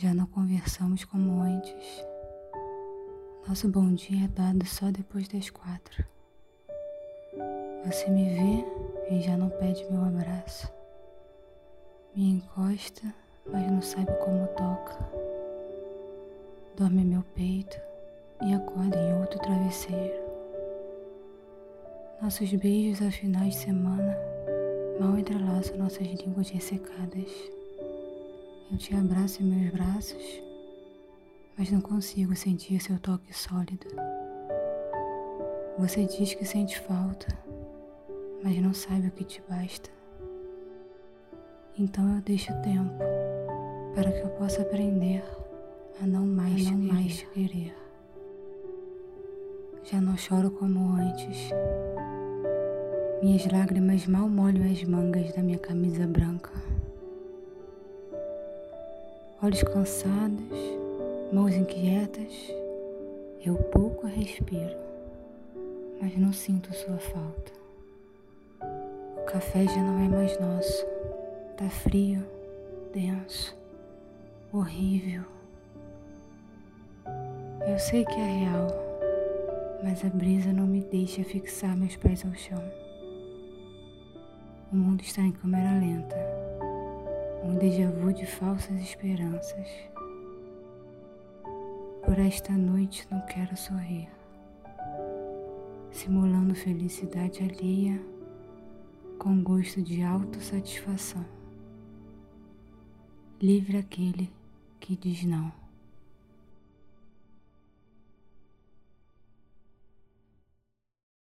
Já não conversamos como antes. Nosso bom dia é dado só depois das quatro. Você me vê e já não pede meu abraço. Me encosta, mas não sabe como toca. Dorme meu peito e acorda em outro travesseiro. Nossos beijos a finais de semana mal entrelaçam nossas línguas ressecadas. Eu te abraço em meus braços, mas não consigo sentir seu toque sólido. Você diz que sente falta, mas não sabe o que te basta. Então eu deixo tempo para que eu possa aprender a não mais, a não te, mais querer. Já não choro como antes. Minhas lágrimas mal molham as mangas da minha camisa branca. Olhos cansados, mãos inquietas, eu pouco respiro, mas não sinto sua falta. O café já não é mais nosso, tá frio, denso, horrível. Eu sei que é real, mas a brisa não me deixa fixar meus pés ao chão. O mundo está em câmera lenta, um déjà vu de falsas esperanças. Por esta noite não quero sorrir, simulando felicidade alheia com gosto de autossatisfação. Livre aquele que diz não.